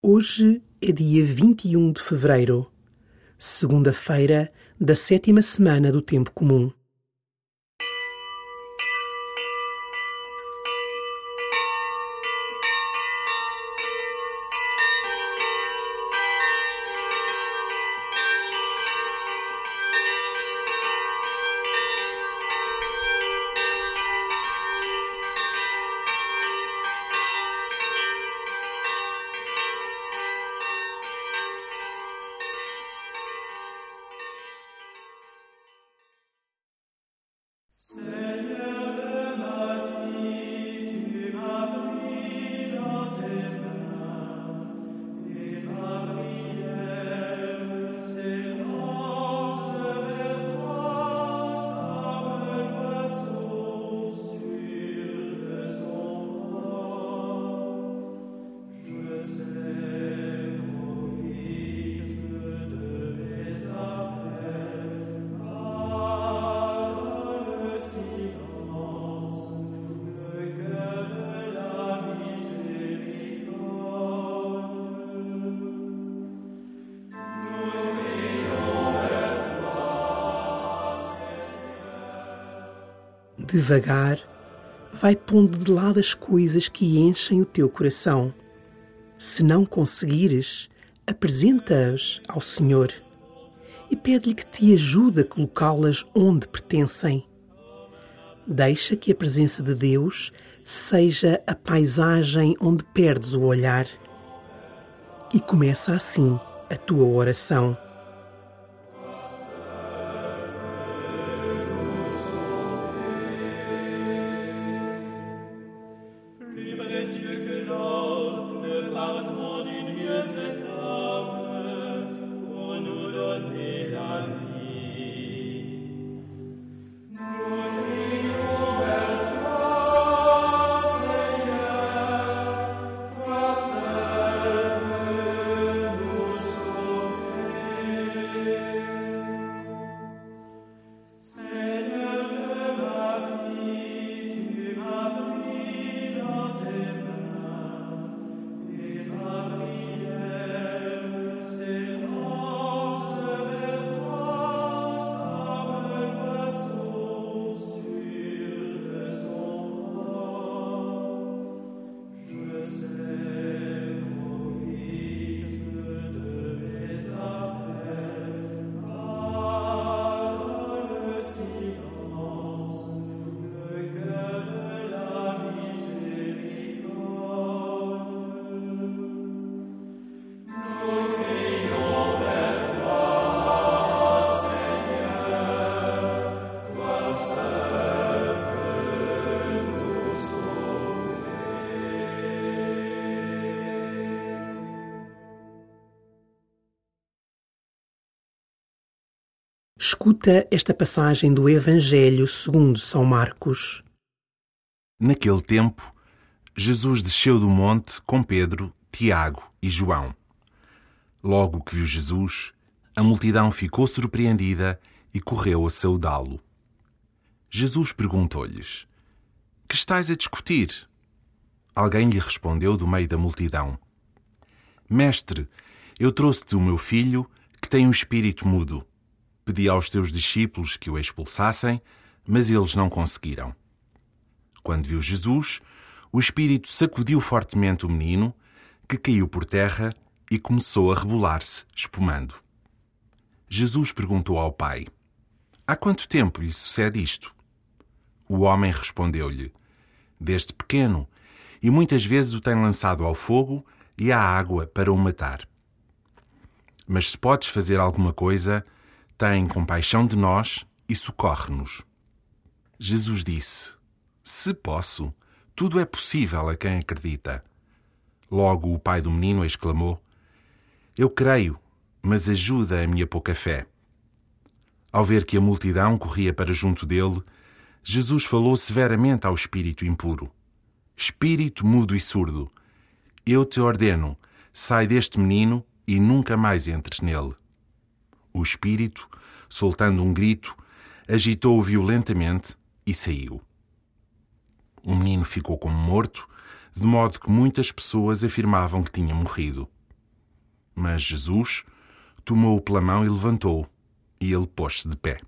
Hoje é dia 21 de fevereiro, segunda-feira da sétima semana do Tempo Comum. Devagar, vai pondo de lado as coisas que enchem o teu coração. Se não conseguires, apresenta-as ao Senhor e pede-lhe que te ajude a colocá-las onde pertencem. Deixa que a presença de Deus seja a paisagem onde perdes o olhar. E começa assim a tua oração. précieux que l'or. Escuta esta passagem do Evangelho segundo São Marcos. Naquele tempo, Jesus desceu do monte com Pedro, Tiago e João. Logo que viu Jesus, a multidão ficou surpreendida e correu a saudá-lo. Jesus perguntou-lhes: Que estais a discutir? Alguém lhe respondeu do meio da multidão: Mestre, eu trouxe-te o meu filho que tem um espírito mudo. Pedi aos teus discípulos que o expulsassem, mas eles não conseguiram. Quando viu Jesus, o espírito sacudiu fortemente o menino, que caiu por terra e começou a rebolar-se, espumando. Jesus perguntou ao pai: Há quanto tempo lhe sucede isto? O homem respondeu-lhe: Desde pequeno, e muitas vezes o tem lançado ao fogo e à água para o matar. Mas se podes fazer alguma coisa, tem compaixão de nós e socorre-nos. Jesus disse: Se posso, tudo é possível a quem acredita. Logo o pai do menino exclamou: Eu creio, mas ajuda a minha pouca fé. Ao ver que a multidão corria para junto dele, Jesus falou severamente ao espírito impuro: Espírito mudo e surdo, eu te ordeno, sai deste menino e nunca mais entres nele. O espírito, soltando um grito, agitou-o violentamente e saiu. O menino ficou como morto, de modo que muitas pessoas afirmavam que tinha morrido. Mas Jesus tomou-o pela mão e levantou, e ele pôs-se de pé.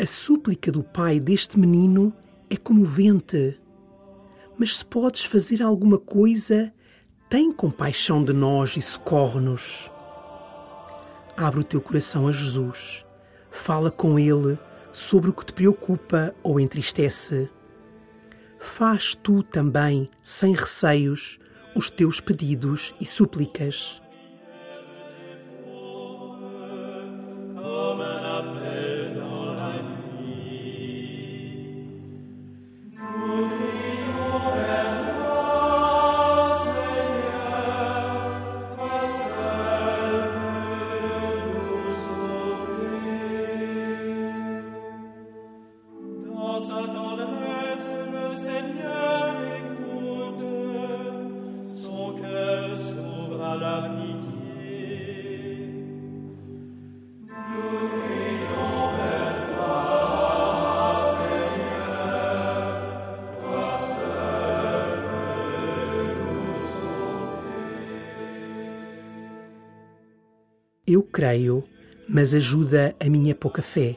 A súplica do pai deste menino é comovente. Mas se podes fazer alguma coisa, tem compaixão de nós e socorre-nos. Abre o teu coração a Jesus. Fala com Ele sobre o que te preocupa ou entristece. Faz tu também, sem receios, os teus pedidos e súplicas. Eu creio, mas ajuda a minha pouca fé.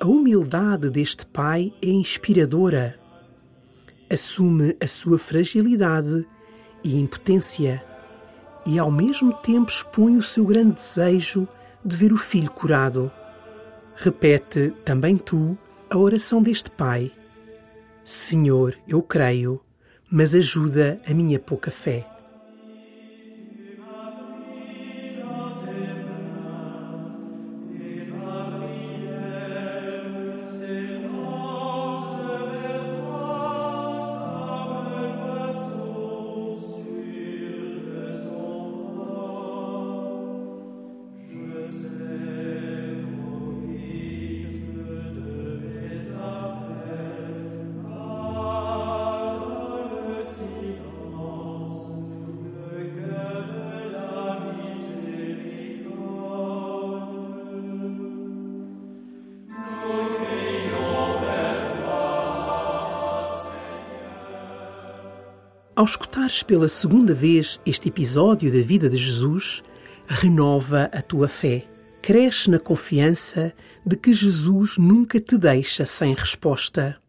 A humildade deste pai é inspiradora. Assume a sua fragilidade e impotência e, ao mesmo tempo, expõe o seu grande desejo de ver o filho curado. Repete também tu a oração deste pai: Senhor, eu creio, mas ajuda a minha pouca fé. Ao escutares pela segunda vez este episódio da vida de Jesus, renova a tua fé. Cresce na confiança de que Jesus nunca te deixa sem resposta.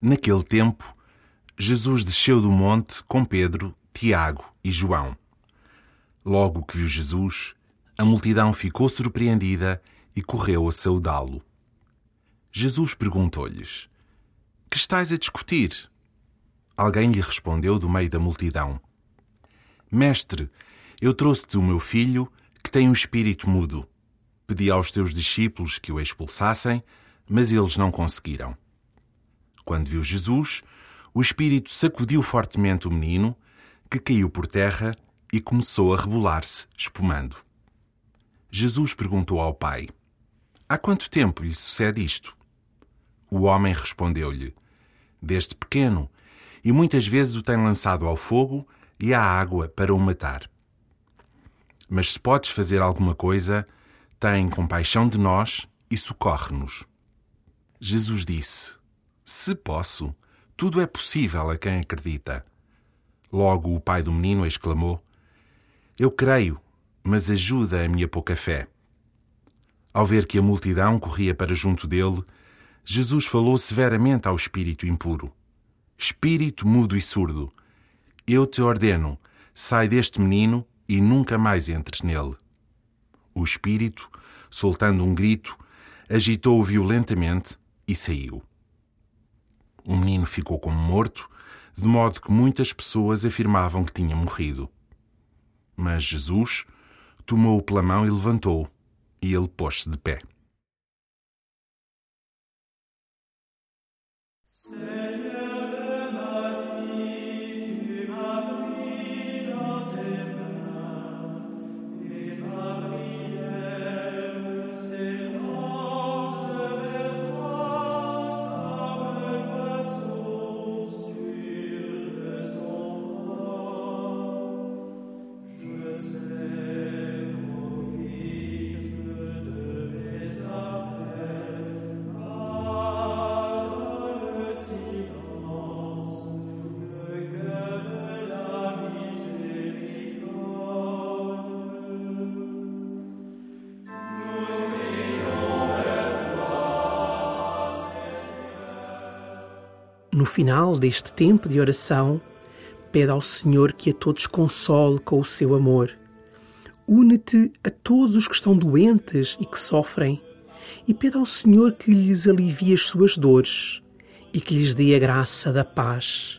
Naquele tempo, Jesus desceu do monte com Pedro, Tiago e João. Logo que viu Jesus, a multidão ficou surpreendida e correu a saudá-lo. Jesus perguntou-lhes: Que estais a discutir? Alguém lhe respondeu do meio da multidão: Mestre, eu trouxe-te o meu filho que tem um espírito mudo. Pedi aos teus discípulos que o expulsassem, mas eles não conseguiram. Quando viu Jesus, o espírito sacudiu fortemente o menino, que caiu por terra e começou a rebolar-se, espumando. Jesus perguntou ao pai: Há quanto tempo lhe sucede isto? O homem respondeu-lhe: Desde pequeno e muitas vezes o tem lançado ao fogo e à água para o matar. Mas se podes fazer alguma coisa, tem compaixão de nós e socorre-nos. Jesus disse: Se posso, tudo é possível a quem acredita. Logo o pai do menino exclamou: Eu creio, mas ajuda a minha pouca fé. Ao ver que a multidão corria para junto dele, Jesus falou severamente ao espírito impuro espírito mudo e surdo, eu te ordeno, sai deste menino e nunca mais entres nele. O espírito, soltando um grito, agitou-o violentamente e saiu. O menino ficou como morto, de modo que muitas pessoas afirmavam que tinha morrido. Mas Jesus tomou-o pela mão e levantou, e ele pôs-se de pé. No final deste tempo de oração, pede ao Senhor que a todos console com o seu amor. Une-te a todos os que estão doentes e que sofrem, e pede ao Senhor que lhes alivie as suas dores e que lhes dê a graça da paz.